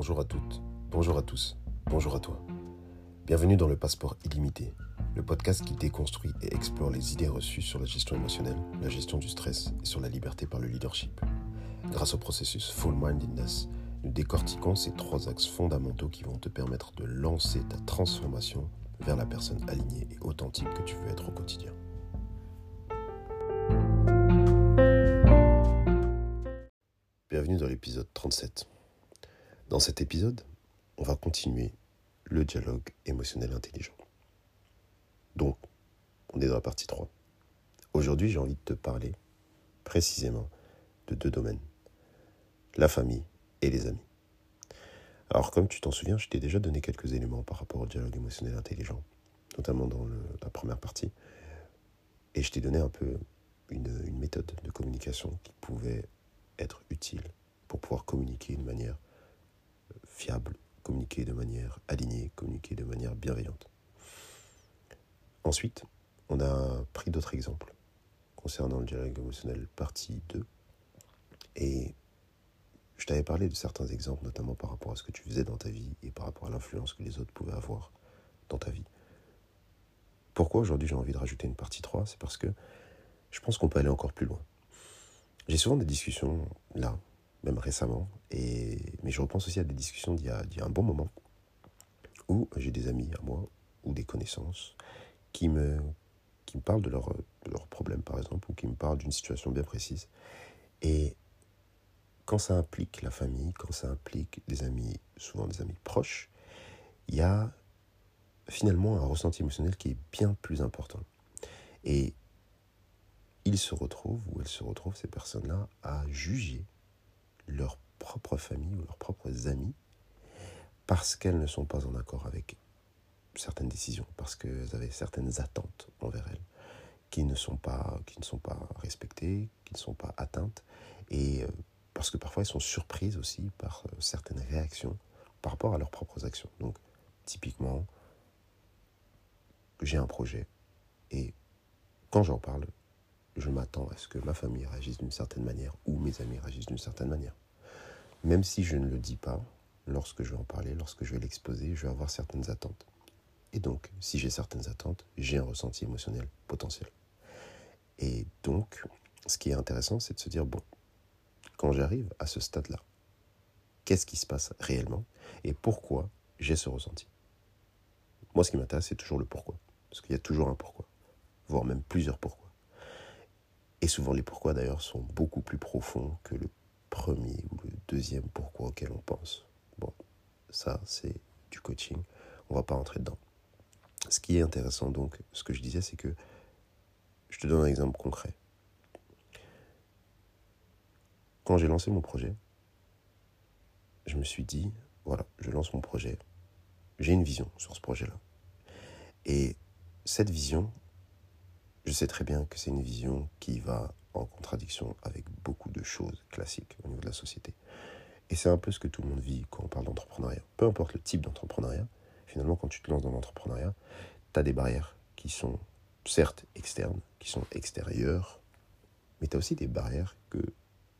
bonjour à toutes, bonjour à tous, bonjour à toi. Bienvenue dans le Passeport illimité, le podcast qui déconstruit et explore les idées reçues sur la gestion émotionnelle, la gestion du stress et sur la liberté par le leadership. Grâce au processus Full Mindedness, nous décortiquons ces trois axes fondamentaux qui vont te permettre de lancer ta transformation vers la personne alignée et authentique que tu veux être au quotidien. Bienvenue dans l'épisode 37. Dans cet épisode, on va continuer le dialogue émotionnel intelligent. Donc, on est dans la partie 3. Aujourd'hui, j'ai envie de te parler précisément de deux domaines, la famille et les amis. Alors, comme tu t'en souviens, je t'ai déjà donné quelques éléments par rapport au dialogue émotionnel intelligent, notamment dans la première partie, et je t'ai donné un peu une, une méthode de communication qui pouvait être utile pour pouvoir communiquer de manière fiable, communiquer de manière alignée, communiquer de manière bienveillante. Ensuite, on a pris d'autres exemples concernant le dialogue émotionnel partie 2. Et je t'avais parlé de certains exemples, notamment par rapport à ce que tu faisais dans ta vie et par rapport à l'influence que les autres pouvaient avoir dans ta vie. Pourquoi aujourd'hui j'ai envie de rajouter une partie 3 C'est parce que je pense qu'on peut aller encore plus loin. J'ai souvent des discussions là, même récemment, et, mais je repense aussi à des discussions d'il y, a, un bon moment, où j'ai des amis à moi, ou des connaissances, qui me, qui me parlent de leurs leur problèmes, par exemple, ou qui me parlent d'une situation bien précise. Et quand ça implique la famille, quand ça implique des amis, souvent des amis proches, il y a finalement un ressenti émotionnel qui est bien plus important. Et ils se retrouvent, ou elles se retrouvent, ces personnes-là, à juger leur propre famille ou leurs propres amis parce qu'elles ne sont pas en accord avec certaines décisions, parce qu'elles avaient certaines attentes envers elles qui ne sont pas, qui ne sont pas respectées, qui ne sont pas atteintes, et euh, parce que parfois elles sont surprises aussi par euh, certaines réactions par rapport à leurs propres actions. Donc, typiquement, j'ai un projet, et quand j'en parle, je m'attends à ce que ma famille réagisse d'une certaine manière ou mes amis réagissent d'une certaine manière. Même si je ne le dis pas, lorsque je vais en parler, lorsque je vais l'exposer, je vais avoir certaines attentes. Et donc, si j'ai certaines attentes, j'ai un ressenti émotionnel potentiel. Et donc, ce qui est intéressant, c'est de se dire, bon, quand j'arrive à ce stade-là, qu'est-ce qui se passe réellement et pourquoi j'ai ce ressenti? Moi, ce qui m'intéresse, c'est toujours le pourquoi. Parce qu'il y a toujours un pourquoi, voire même plusieurs pourquoi. Et souvent, les pourquoi, d'ailleurs, sont beaucoup plus profonds que le premier ou le deuxième pourquoi auquel on pense. Bon, ça c'est du coaching, on va pas rentrer dedans. Ce qui est intéressant donc, ce que je disais, c'est que je te donne un exemple concret. Quand j'ai lancé mon projet, je me suis dit, voilà, je lance mon projet, j'ai une vision sur ce projet-là. Et cette vision, je sais très bien que c'est une vision qui va en contradiction avec beaucoup de choses classiques au niveau de la société. Et c'est un peu ce que tout le monde vit quand on parle d'entrepreneuriat. Peu importe le type d'entrepreneuriat, finalement, quand tu te lances dans l'entrepreneuriat, tu as des barrières qui sont certes externes, qui sont extérieures, mais tu as aussi des barrières que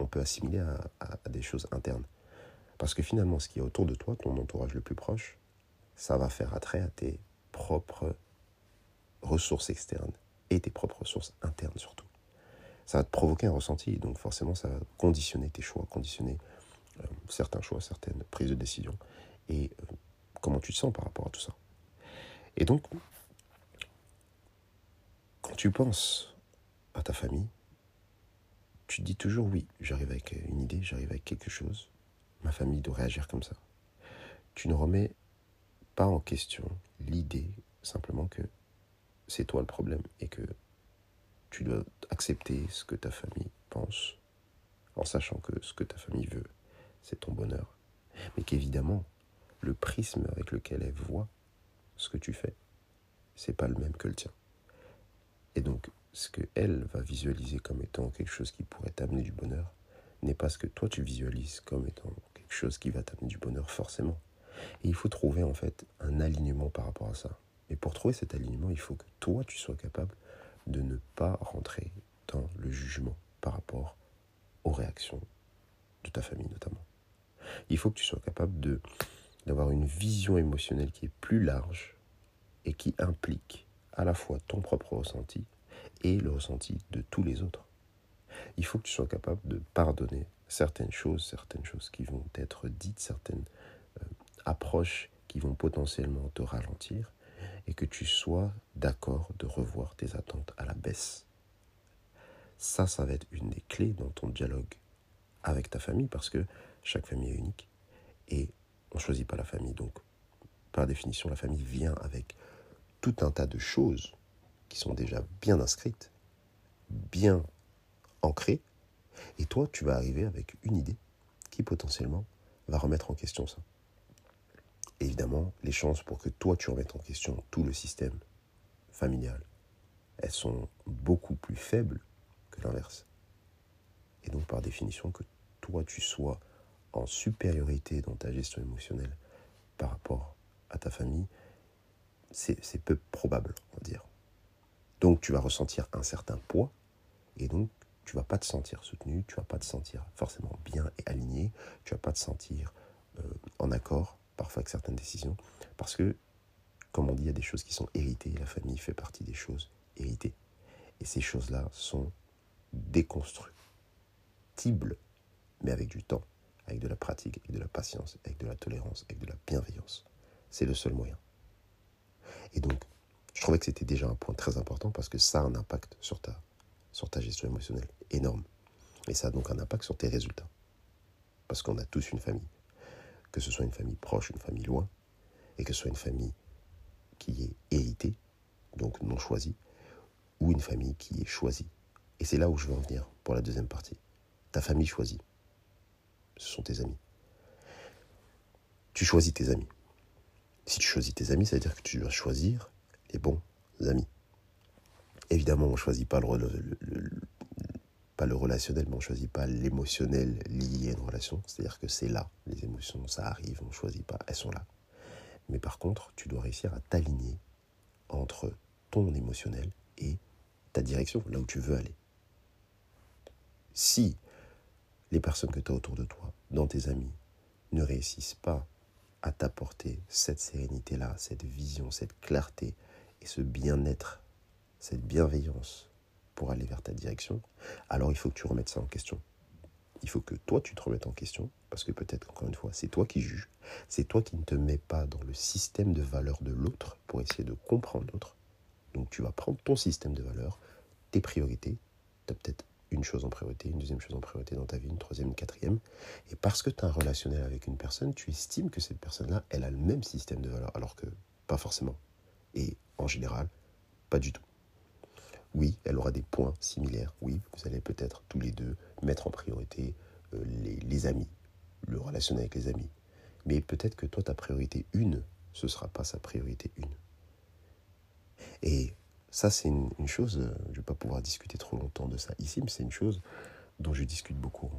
on peut assimiler à, à, des choses internes. Parce que finalement, ce qui est autour de toi, ton entourage le plus proche, ça va faire attrait à tes propres ressources externes tes propres ressources internes surtout ça va te provoquer un ressenti. Donc forcément, ça va conditionner tes choix, conditionner euh, certains choix, certaines prises de décision. Et euh, comment tu te sens par rapport à tout ça. Et donc, quand tu penses à ta famille, tu te dis toujours oui, j'arrive avec une idée, j'arrive avec quelque chose. Ma famille doit réagir comme ça. Tu ne remets pas en question l'idée simplement que c'est toi le problème et que tu dois accepter ce que ta famille pense, en sachant que ce que ta famille veut, c'est ton bonheur. Mais qu'évidemment, le prisme avec lequel elle voit ce que tu fais, c'est pas le même que le tien. Et donc, ce que elle va visualiser comme étant quelque chose qui pourrait t'amener du bonheur, n'est pas ce que toi tu visualises comme étant quelque chose qui va t'amener du bonheur forcément. Et il faut trouver en fait un alignement par rapport à ça. Et pour trouver cet alignement, il faut que toi tu sois capable de ne pas rentrer dans le jugement par rapport aux réactions de ta famille notamment. Il faut que tu sois capable de d'avoir une vision émotionnelle qui est plus large et qui implique à la fois ton propre ressenti et le ressenti de tous les autres. Il faut que tu sois capable de pardonner certaines choses, certaines choses qui vont être dites, certaines euh, approches qui vont potentiellement te ralentir, et que tu sois d'accord de revoir tes attentes à la baisse. Ça, ça va être une des clés dans ton dialogue avec ta famille, parce que chaque famille est unique, et on ne choisit pas la famille. Donc, par définition, la famille vient avec tout un tas de choses qui sont déjà bien inscrites, bien ancrées, et toi, tu vas arriver avec une idée qui potentiellement va remettre en question ça. Évidemment, les chances pour que toi, tu remettes en question tout le système familial, elles sont beaucoup plus faibles que l'inverse. Et donc, par définition, que toi, tu sois en supériorité dans ta gestion émotionnelle par rapport à ta famille, c'est peu probable, on va dire. Donc tu vas ressentir un certain poids et donc tu vas pas te sentir soutenu, tu vas pas te sentir forcément bien et aligné, tu vas pas te sentir euh, en accord parfois avec certaines décisions parce que, comme on dit, il y a des choses qui sont héritées, la famille fait partie des choses héritées. Et ces choses-là sont déconstructibles, mais avec du temps, avec de la pratique, avec de la patience, avec de la tolérance, avec de la bienveillance. C'est le seul moyen. Et donc, je trouvais que c'était déjà un point très important parce que ça a un impact sur ta, sur ta gestion émotionnelle énorme. Et ça a donc un impact sur tes résultats. Parce qu'on a tous une famille. Que ce soit une famille proche, une famille loin, et que ce soit une famille qui est héritée, donc non choisie, ou une famille qui est choisie. Et c'est là où je veux en venir pour la deuxième partie. Ta famille choisie. Ce sont tes amis. Tu choisis tes amis. Si tu choisis tes amis, ça veut dire que tu dois choisir les bons amis. Évidemment, on ne choisit pas le, pas le relationnel, mais on ne choisit pas l'émotionnel lié à une relation. C'est-à-dire que c'est là, les émotions, ça arrive, on ne choisit pas, elles sont là. Mais par contre, tu dois réussir à t'aligner entre ton émotionnel et ta direction, là où tu veux aller. Si les personnes que tu as autour de toi, dans tes amis, ne réussissent pas à t'apporter cette sérénité-là, cette vision, cette clarté et ce bien-être, cette bienveillance pour aller vers ta direction, alors il faut que tu remettes ça en question. Il faut que toi, tu te remettes en question, parce que peut-être, encore une fois, c'est toi qui juges, c'est toi qui ne te mets pas dans le système de valeurs de l'autre pour essayer de comprendre l'autre. Donc tu vas prendre ton système de valeurs, tes priorités, tu as peut-être une chose en priorité, une deuxième chose en priorité dans ta vie, une troisième, une quatrième. Et parce que tu as un relationnel avec une personne, tu estimes que cette personne-là, elle a le même système de valeurs, alors que pas forcément. Et en général, pas du tout. Oui, elle aura des points similaires. Oui, vous allez peut-être tous les deux mettre en priorité euh, les, amis, le relationnel avec les amis. Mais peut-être que toi, ta priorité une, ce ne sera pas sa priorité une. Et ça, c'est une, chose, euh, je ne vais pas pouvoir discuter trop longtemps de ça ici, mais c'est une chose dont je discute beaucoup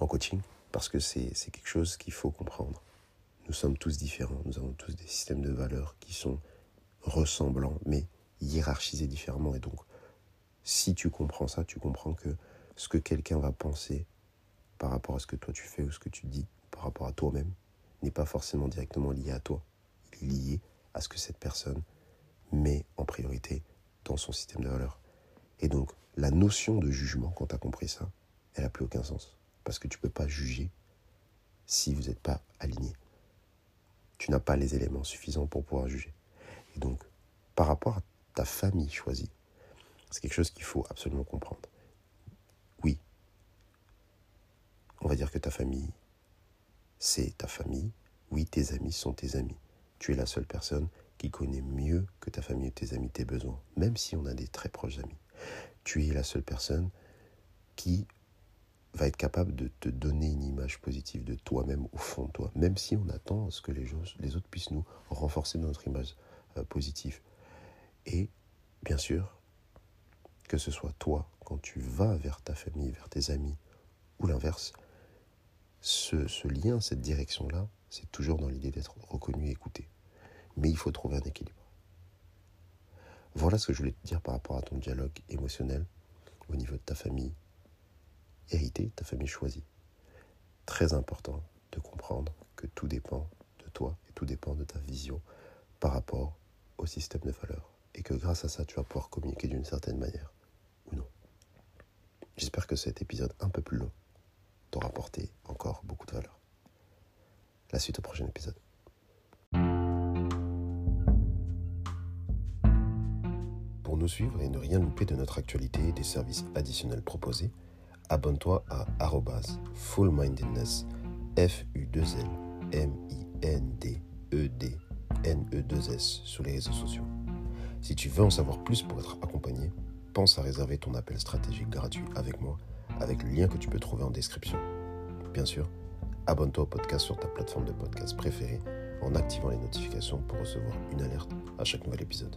en, coaching, parce que c'est quelque chose qu'il faut comprendre. Nous sommes tous différents, nous avons tous des systèmes de valeurs qui sont ressemblants, mais hiérarchisés différemment. Et donc, si tu comprends ça, tu comprends que ce que quelqu'un va penser par rapport à ce que toi tu fais ou ce que tu dis, par rapport à toi-même, n'est pas forcément directement lié à toi. Lié à ce que cette personne met en priorité dans son système de valeurs. Et donc, la notion de jugement, quand tu as compris ça, elle n'a plus aucun sens. Parce que tu peux pas juger si vous n'êtes pas aligné. Tu n'as pas les éléments suffisants pour pouvoir juger. Et donc, par rapport à ta famille choisie, c'est quelque chose qu'il faut absolument comprendre. Oui, on va dire que ta famille, c'est ta famille. Oui, tes amis sont tes amis. Tu es la seule personne qui connaît mieux que ta famille et tes amis tes besoins, même si on a des très proches amis. Tu es la seule personne qui va être capable de te donner une image positive de toi-même au fond de toi, même si on attend à ce que les, les autres puissent nous renforcer notre image euh, positive. Et bien sûr, que ce soit toi, quand tu vas vers ta famille, vers tes amis, ou l'inverse, ce, ce lien, cette direction-là, c'est toujours dans l'idée d'être reconnu et écouté mais il faut trouver un équilibre. Voilà ce que je voulais te dire par rapport à ton dialogue émotionnel au niveau de ta famille héritée, ta famille choisie. Très important de comprendre que tout dépend de toi et tout dépend de ta vision par rapport au système de valeurs. Et que grâce à ça, tu vas pouvoir communiquer d'une certaine manière ou non. J'espère que cet épisode un peu plus long t'aura apporté encore beaucoup de valeur. La suite au prochain épisode. Pour nous suivre et ne rien louper de notre actualité et des services additionnels proposés, abonne-toi à fullmindedness, f u 2 l m i n d e d n e 2 s sur les réseaux sociaux. Si tu veux en savoir plus pour être accompagné, pense à réserver ton appel stratégique gratuit avec moi avec le lien que tu peux trouver en description. Bien sûr, abonne-toi au podcast sur ta plateforme de podcast préférée en activant les notifications pour recevoir une alerte à chaque nouvel épisode.